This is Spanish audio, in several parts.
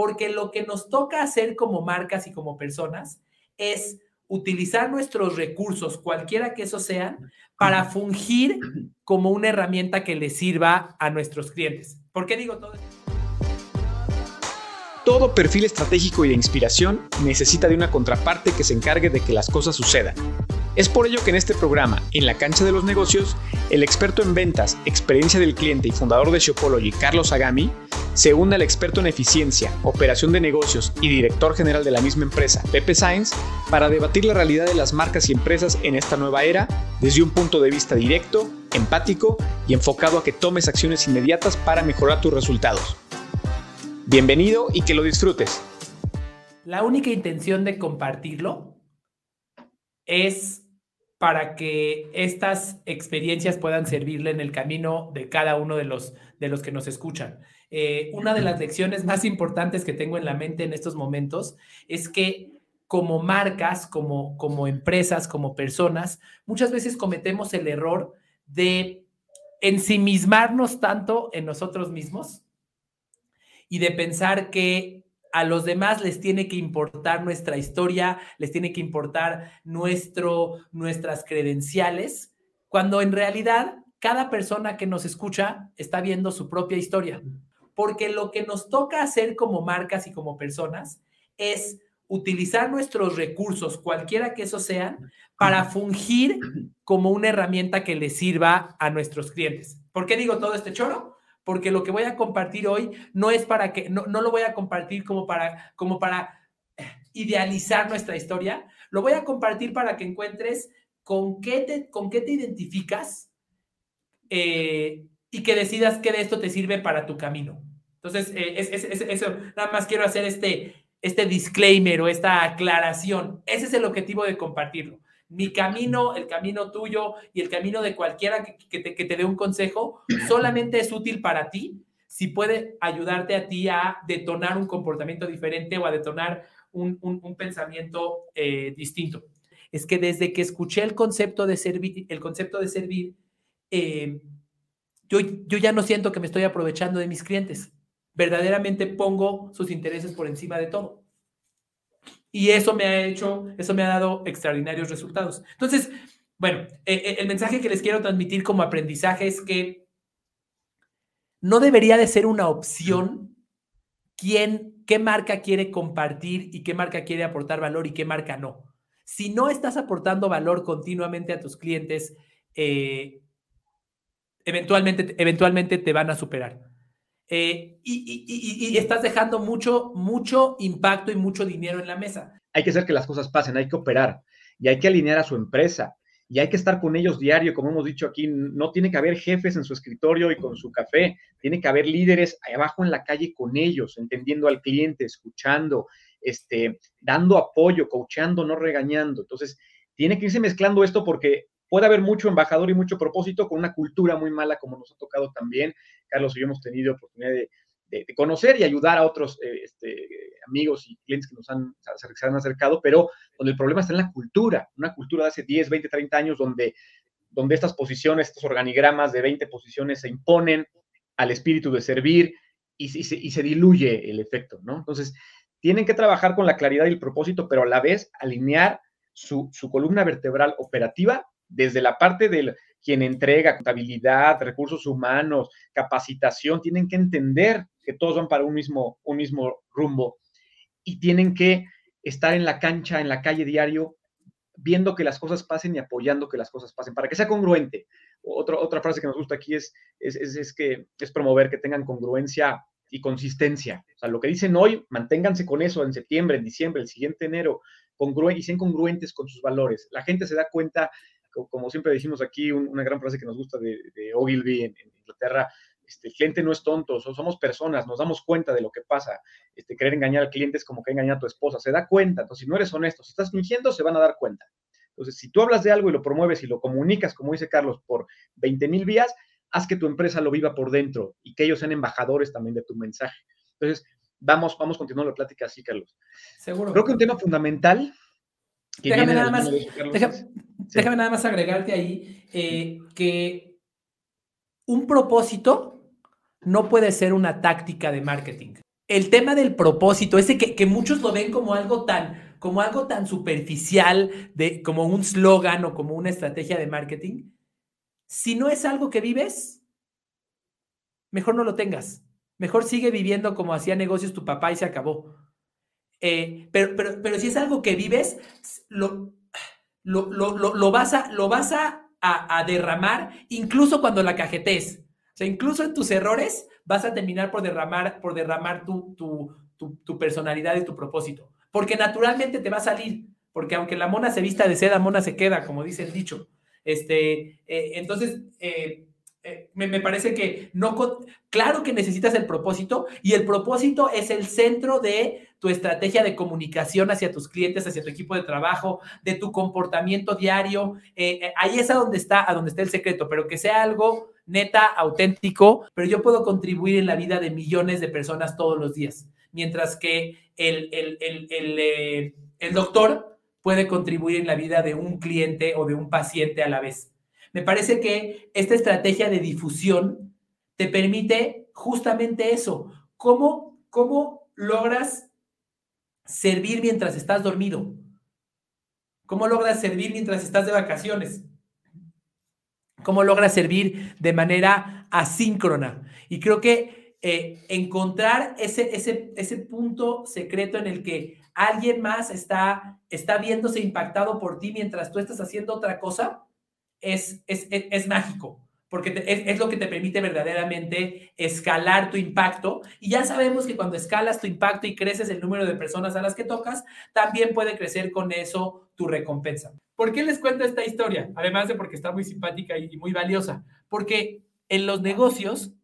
porque lo que nos toca hacer como marcas y como personas es utilizar nuestros recursos, cualquiera que esos sean, para fungir como una herramienta que les sirva a nuestros clientes. ¿Por qué digo todo esto? Todo perfil estratégico y de inspiración necesita de una contraparte que se encargue de que las cosas sucedan. Es por ello que en este programa, En la cancha de los negocios, el experto en ventas, experiencia del cliente y fundador de Shopology, Carlos Agami, se une al experto en eficiencia, operación de negocios y director general de la misma empresa, Pepe Sainz, para debatir la realidad de las marcas y empresas en esta nueva era desde un punto de vista directo, empático y enfocado a que tomes acciones inmediatas para mejorar tus resultados. Bienvenido y que lo disfrutes. La única intención de compartirlo es para que estas experiencias puedan servirle en el camino de cada uno de los, de los que nos escuchan. Eh, una de las lecciones más importantes que tengo en la mente en estos momentos es que como marcas, como, como empresas, como personas, muchas veces cometemos el error de ensimismarnos tanto en nosotros mismos y de pensar que a los demás les tiene que importar nuestra historia, les tiene que importar nuestro, nuestras credenciales, cuando en realidad cada persona que nos escucha está viendo su propia historia. Porque lo que nos toca hacer como marcas y como personas es utilizar nuestros recursos, cualquiera que esos sean, para fungir como una herramienta que les sirva a nuestros clientes. ¿Por qué digo todo este choro? Porque lo que voy a compartir hoy no es para que, no, no lo voy a compartir como para, como para eh, idealizar nuestra historia, lo voy a compartir para que encuentres con qué te, con qué te identificas eh, y que decidas qué de esto te sirve para tu camino. Entonces, eh, eso, nada más quiero hacer este, este disclaimer o esta aclaración. Ese es el objetivo de compartirlo mi camino, el camino tuyo y el camino de cualquiera que, te, dé un consejo solamente es útil para ti si puede ayudarte a ti a detonar un comportamiento diferente o a detonar un, pensamiento eh, distinto. Es que desde que escuché el concepto de servir, el concepto de servir, eh, yo, yo ya no siento que me estoy aprovechando de mis clientes. Verdaderamente pongo sus intereses por encima de todo. Y eso me ha hecho, eso me ha dado extraordinarios resultados. Entonces, bueno, eh, eh, el mensaje que les quiero transmitir como aprendizaje es que no debería de ser una opción quién, qué marca quiere compartir y qué marca quiere aportar valor y qué marca no. Si no estás aportando valor continuamente a tus clientes, eh, eventualmente, eventualmente te van a superar. Eh, y, estás dejando mucho, mucho impacto y mucho dinero en la mesa. Hay que hacer que las cosas pasen, hay que operar y hay que alinear a su empresa y hay que estar con ellos diario, como hemos dicho aquí, no tiene que haber jefes en su escritorio y con su café, tiene que haber líderes abajo en la calle con ellos, entendiendo al cliente, escuchando, este, dando apoyo, coachando, no regañando. Entonces, tiene que irse mezclando esto porque puede haber mucho embajador y mucho propósito con una cultura muy mala como nos ha tocado también. Carlos y hemos tenido oportunidad de, conocer y ayudar a otros eh, este, amigos y clientes que nos han, se han acercado, pero donde el problema está en la cultura, una cultura de hace 10, 20, 30 años donde, donde estas posiciones, estos organigramas de 20 posiciones se imponen al espíritu de servir y, se, diluye el efecto, ¿no? Entonces, tienen que trabajar con la claridad y el propósito, pero a la vez alinear su columna vertebral operativa desde la parte del quien entrega contabilidad, recursos humanos, capacitación, tienen que entender que todos van para un mismo, un mismo rumbo y tienen que estar en la cancha, en la calle diario, viendo que las cosas pasen y apoyando que las cosas pasen, para que sea congruente. Otra, otra frase que nos gusta aquí es, es, es, que, es promover que tengan congruencia y consistencia. O sea, lo que dicen hoy, manténganse con eso en septiembre, en diciembre, el siguiente enero, y sean congruentes con sus valores. La gente se da cuenta como siempre decimos aquí, una gran frase que nos gusta de, Ogilvy en, Inglaterra, este, el cliente no es tonto, somos personas, nos damos cuenta de lo que pasa. Este, querer engañar al cliente es como que engañar a tu esposa, se da cuenta. Entonces, si no eres honesto, si estás fingiendo, se van a dar cuenta. Entonces, si tú hablas de algo y lo promueves y lo comunicas, como dice Carlos, por 20 mil vías, haz que tu empresa lo viva por dentro y que ellos sean embajadores también de tu mensaje. Entonces, vamos, vamos continuando la plática así, Carlos. Seguro. Creo que un tema fundamental Déjame nada, más, déjame, nada más agregarte ahí eh, que un propósito no puede ser una táctica de marketing. el tema del propósito, ese que, que muchos lo ven como algo tan, como algo tan superficial, de, como un slogan o como una estrategia de marketing, si no es algo que vives, mejor no lo tengas. Mejor sigue viviendo como hacía negocios tu papá y se acabó. Eh, pero, pero, pero si es algo que vives, lo, lo, lo, vas, a, lo vas a, a, derramar incluso cuando la cajetes. O sea, incluso en tus errores vas a terminar por derramar, por derramar tu, tu, tu, personalidad y tu propósito. Porque naturalmente te va a salir. Porque aunque la mona se vista de seda, mona se queda, como dice el dicho. Este, eh, entonces, eh, eh, me, parece que no, claro que necesitas el propósito y el propósito es el centro de tu estrategia de comunicación hacia tus clientes, hacia tu equipo de trabajo, de tu comportamiento diario. Eh, eh, ahí es a donde está, a donde está el secreto, pero que sea algo neta, auténtico, pero yo puedo contribuir en la vida de millones de personas todos los días, mientras que el, el, el doctor puede contribuir en la vida de un cliente o de un paciente a la vez. Me parece que esta estrategia de difusión te permite justamente eso. ¿Cómo, cómo logras servir mientras estás dormido? ¿Cómo logras servir mientras estás de vacaciones? ¿Cómo logras servir de manera asíncrona? Y creo que eh, encontrar ese, ese, ese punto secreto en el que alguien más está, está viéndose impactado por ti mientras tú estás haciendo otra cosa, es, es, mágico, porque es, lo que te permite verdaderamente escalar tu impacto. Y ya sabemos que cuando escalas tu impacto y creces el número de personas a las que tocas, también puede crecer con eso tu recompensa. ¿Por qué les cuento esta historia? Además de porque está muy simpática y muy valiosa. Porque en los negocios,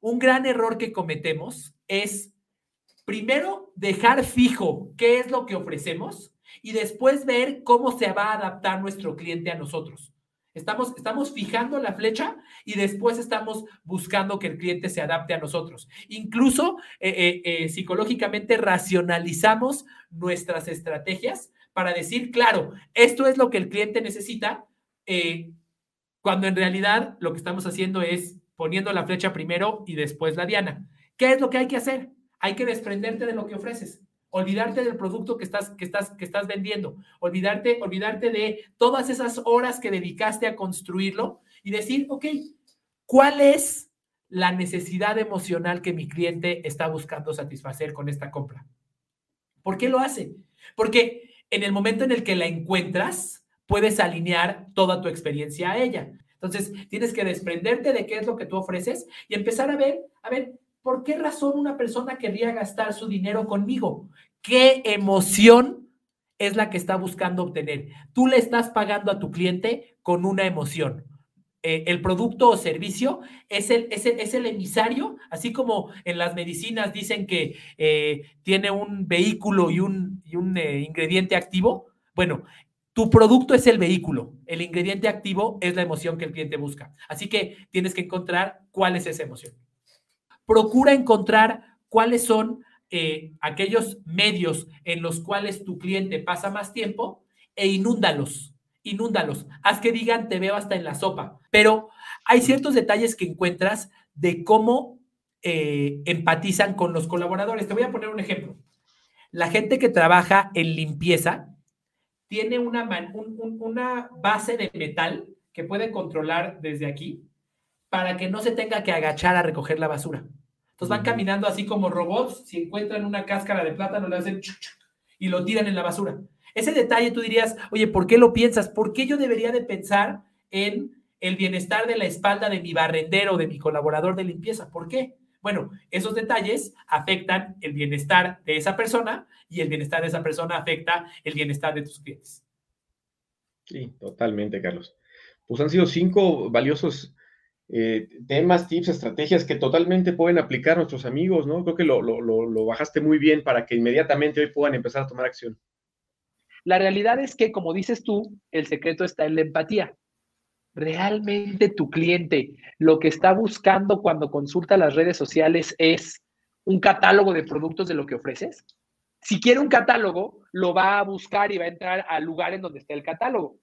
un gran error que cometemos es, primero, dejar fijo qué es lo que ofrecemos y después ver cómo se va a adaptar nuestro cliente a nosotros. Estamos, estamos fijando la flecha y después estamos buscando que el cliente se adapte a nosotros. Incluso eh, eh, eh, psicológicamente racionalizamos nuestras estrategias para decir, claro, esto es lo que el cliente necesita, cuando en realidad lo que estamos haciendo es poniendo la flecha primero y después la diana. ¿Qué es lo que hay que hacer? Hay que desprenderte de lo que ofreces olvidarte del producto que estás, que estás, que estás vendiendo, olvidarte, olvidarte de todas esas horas que dedicaste a construirlo y decir, ok, ¿cuál es la necesidad emocional que mi cliente está buscando satisfacer con esta compra? ¿Por qué lo hace? Porque en el momento en el que la encuentras, puedes alinear toda tu experiencia a ella. Entonces, tienes que desprenderte de qué es lo que tú ofreces y empezar a ver, a ver, ¿por qué razón una persona querría gastar su dinero conmigo? ¿Qué emoción es la que está buscando obtener? Tú le estás pagando a tu cliente con una emoción. Eh, el producto o servicio es el, es, el, emisario, así como en las medicinas dicen que eh, tiene un vehículo y un, un eh, ingrediente activo. Bueno, tu producto es el vehículo, el ingrediente activo es la emoción que el cliente busca. Así que tienes que encontrar cuál es esa emoción procura encontrar cuáles son eh, aquellos medios en los cuales tu cliente pasa más tiempo e inúndalos, inúndalos. Haz que digan, te veo hasta en la sopa. Pero hay ciertos detalles que encuentras de cómo eh, empatizan con los colaboradores. Te voy a poner un ejemplo. La gente que trabaja en limpieza tiene una, una base de metal que puede controlar desde aquí para que no se tenga que agachar a recoger la basura. Entonces van caminando así como robots, si encuentran una cáscara de plátano le hacen y lo tiran en la basura. Ese detalle tú dirías, oye, ¿por qué lo piensas? ¿Por qué yo debería de pensar en el bienestar de la espalda de mi barrendero, de mi colaborador de limpieza? ¿Por qué? Bueno, esos detalles afectan el bienestar de esa persona y el bienestar de esa persona afecta el bienestar de tus clientes. Sí, totalmente, Carlos. Pues han sido cinco valiosos eh, temas, tips, estrategias que totalmente pueden aplicar nuestros amigos, ¿no? Creo que lo, lo, bajaste muy bien para que inmediatamente hoy puedan empezar a tomar acción. La realidad es que, como dices tú, el secreto está en la empatía. Realmente tu cliente lo que está buscando cuando consulta las redes sociales es un catálogo de productos de lo que ofreces. Si quiere un catálogo, lo va a buscar y va a entrar al lugar en donde está el catálogo.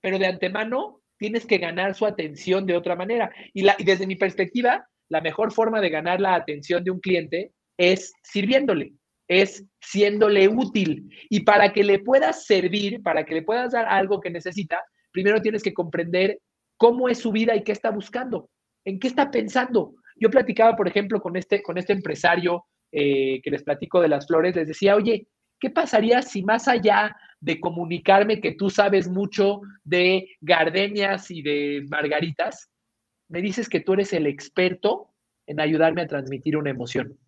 Pero de antemano tienes que ganar su atención de otra manera. Y, desde mi perspectiva, la mejor forma de ganar la atención de un cliente es sirviéndole, es siéndole útil. Y para que le puedas servir, para que le puedas dar algo que necesita, primero tienes que comprender cómo es su vida y qué está buscando, en qué está pensando. Yo platicaba, por ejemplo, con este, con este empresario eh, que les platico de las flores, les decía, oye, ¿qué pasaría si más allá de comunicarme que tú sabes mucho de gardenias y de margaritas, me dices que tú eres el experto en ayudarme a transmitir una emoción?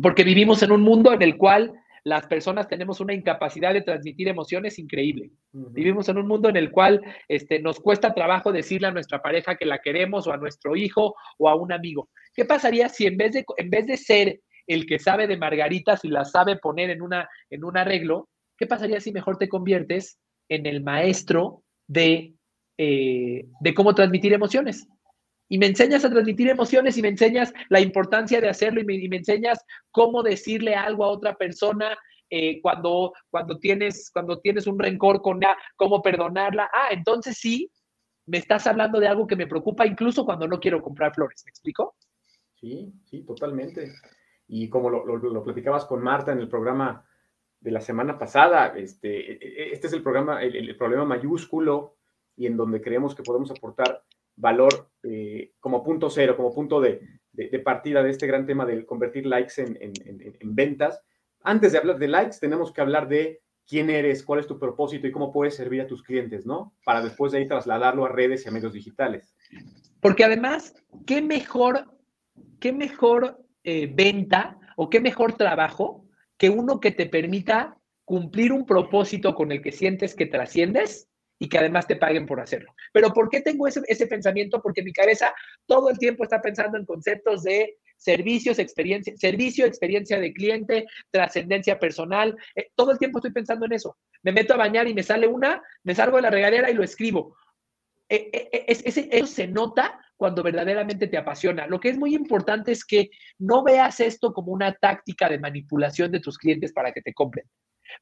Porque vivimos en un mundo en el cual las personas tenemos una incapacidad de transmitir emociones increíble. Vivimos en un mundo en el cual este, nos cuesta trabajo decirle a nuestra pareja que la queremos o a nuestro hijo o a un amigo. ¿Qué pasaría si en vez de, en vez de ser el que sabe de margaritas y las sabe poner en, una, en un arreglo, ¿qué pasaría si mejor te conviertes en el maestro de, eh, de cómo transmitir emociones? y me enseñas a transmitir emociones y me enseñas la importancia de hacerlo y me, enseñas cómo decirle algo a otra persona eh, cuando, cuando, tienes, cuando tienes un rencor con ella, cómo perdonarla. Ah, entonces sí, me estás hablando de algo que me preocupa incluso cuando no quiero comprar flores. ¿Me explico? Sí, sí, totalmente. Y como lo, lo, platicabas con Marta en el programa de la semana pasada, este, e, e, este es el programa, el, el problema mayúsculo y en donde creemos que podemos aportar valor eh, como punto cero, como punto de, partida de este gran tema de convertir likes en, ventas. Antes de hablar de likes, tenemos que hablar de quién eres, cuál es tu propósito y cómo puedes servir a tus clientes, ¿no? Para después de ahí trasladarlo a redes y a medios digitales. Porque además, ¿qué mejor, qué mejor eh, venta o qué mejor trabajo que uno que te permita cumplir un propósito con el que sientes que trasciendes y que además te paguen por hacerlo. Pero ¿por qué tengo ese, pensamiento? Porque mi cabeza todo el tiempo está pensando en conceptos de servicios, experiencia, servicio, experiencia de cliente, trascendencia personal. Eh, todo el tiempo estoy pensando en eso. Me meto a bañar y me sale una, me salgo de la regadera y lo escribo. Eh, eh, eso se nota cuando verdaderamente te apasiona. Lo que es muy importante es que no veas esto como una táctica de manipulación de tus clientes para que te compren.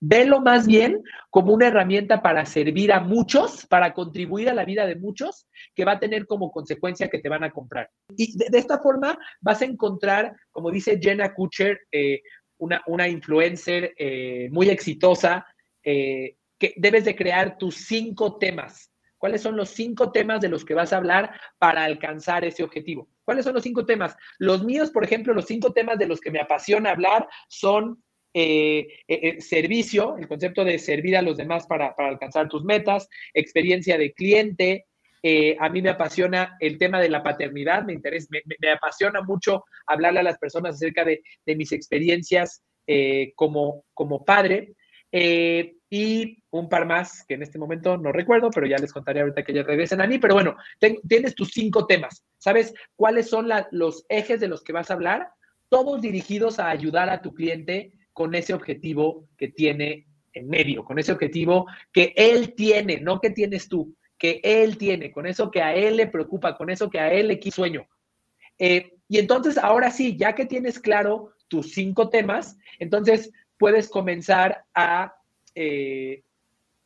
Velo más bien como una herramienta para servir a muchos, para contribuir a la vida de muchos, que va a tener como consecuencia que te van a comprar. Y de, esta forma vas a encontrar, como dice Jenna Kutcher, eh, una, una, influencer eh, muy exitosa, eh, que debes de crear tus cinco temas. ¿Cuáles son los cinco temas de los que vas a hablar para alcanzar ese objetivo? ¿Cuáles son los cinco temas? Los míos, por ejemplo, los cinco temas de los que me apasiona hablar son eh, eh, eh, servicio, el concepto de servir a los demás para, alcanzar tus metas, experiencia de cliente. a mí me apasiona el tema de la paternidad, me, interesa, me, apasiona mucho hablarle a las personas acerca de, mis experiencias como, como padre. Y un par más que en este momento no recuerdo, pero ya les contaré ahorita que ya regresen a mí. Pero bueno, tienes tus cinco temas. ¿Sabes cuáles son los ejes de los que vas a hablar? Todos dirigidos a ayudar a tu cliente con ese objetivo que tiene en medio, con ese objetivo que él tiene, no que tienes tú, que él tiene, con eso que a él le preocupa, con eso que a él le quiso sueño. Eh, y entonces, ahora sí, ya que tienes claro tus cinco temas, entonces puedes comenzar a, eh,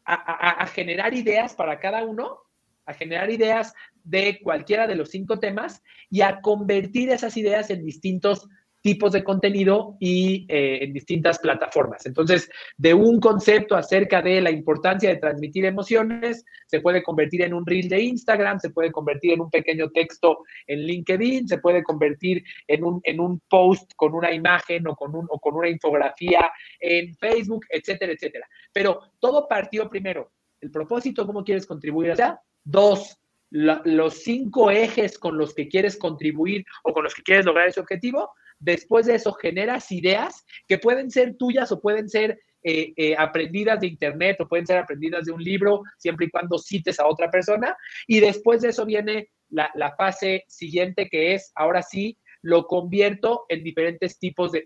a, a, generar ideas para cada uno, a generar ideas de cualquiera de los cinco temas y a convertir esas ideas en distintos tipos de contenido y eh, en distintas plataformas. Entonces, de un concepto acerca de la importancia de transmitir emociones, se puede convertir en un reel de Instagram, se puede convertir en un pequeño texto en LinkedIn, se puede convertir en un, en un post con una imagen o con, un, o con una infografía en Facebook, etcétera, etcétera. Pero todo partió primero, el propósito, cómo quieres contribuir allá. Dos, los cinco ejes con los que quieres contribuir o con los que quieres lograr ese objetivo después de eso generas ideas que pueden ser tuyas o pueden ser eh, eh, aprendidas de internet o pueden ser aprendidas de un libro, siempre y cuando cites a otra persona. Y después de eso viene la, fase siguiente que es, ahora sí, lo convierto en diferentes tipos de,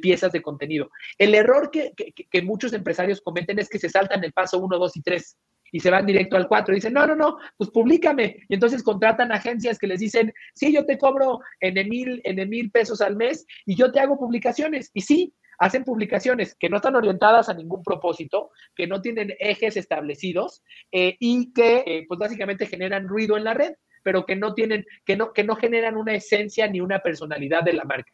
piezas de contenido. El error que, que, muchos empresarios cometen es que se saltan el paso 1, 2 y 3 y se van directo al 4. Dicen, no, no, no, pues públicame. Y entonces contratan agencias que les dicen, sí, yo te cobro en mil, en mil pesos al mes y yo te hago publicaciones. Y sí, hacen publicaciones que no están orientadas a ningún propósito, que no tienen ejes establecidos eh, y que eh, pues básicamente generan ruido en la red, pero que no tienen, que no, que no generan una esencia ni una personalidad de la marca.